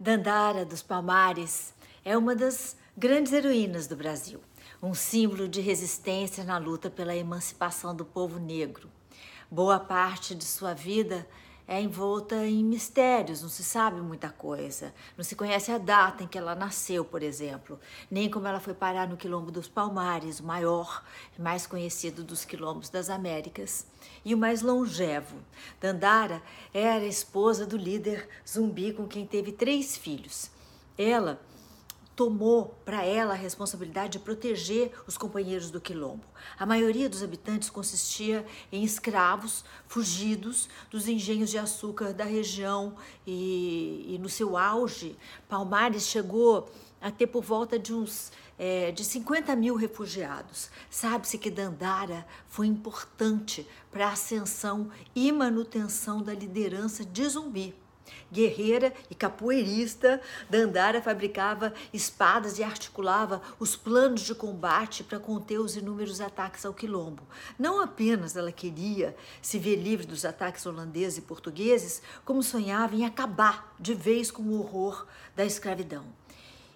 Dandara dos Palmares é uma das grandes heroínas do Brasil, um símbolo de resistência na luta pela emancipação do povo negro. Boa parte de sua vida é envolta em mistérios, não se sabe muita coisa. Não se conhece a data em que ela nasceu, por exemplo, nem como ela foi parar no Quilombo dos Palmares, o maior e mais conhecido dos quilombos das Américas, e o mais longevo. Dandara era esposa do líder zumbi com quem teve três filhos. Ela tomou para ela a responsabilidade de proteger os companheiros do quilombo. A maioria dos habitantes consistia em escravos fugidos dos engenhos de açúcar da região e, e no seu auge, Palmares chegou a ter por volta de uns é, de 50 mil refugiados. Sabe-se que Dandara foi importante para a ascensão e manutenção da liderança de Zumbi. Guerreira e capoeirista, Dandara fabricava espadas e articulava os planos de combate para conter os inúmeros ataques ao quilombo. Não apenas ela queria se ver livre dos ataques holandeses e portugueses, como sonhava em acabar de vez com o horror da escravidão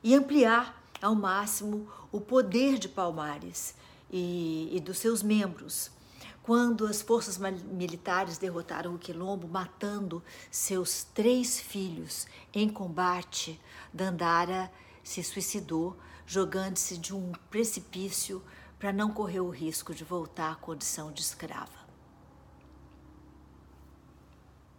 e ampliar ao máximo o poder de Palmares e, e dos seus membros quando as forças militares derrotaram o Quilombo, matando seus três filhos em combate, Dandara se suicidou, jogando-se de um precipício para não correr o risco de voltar à condição de escrava.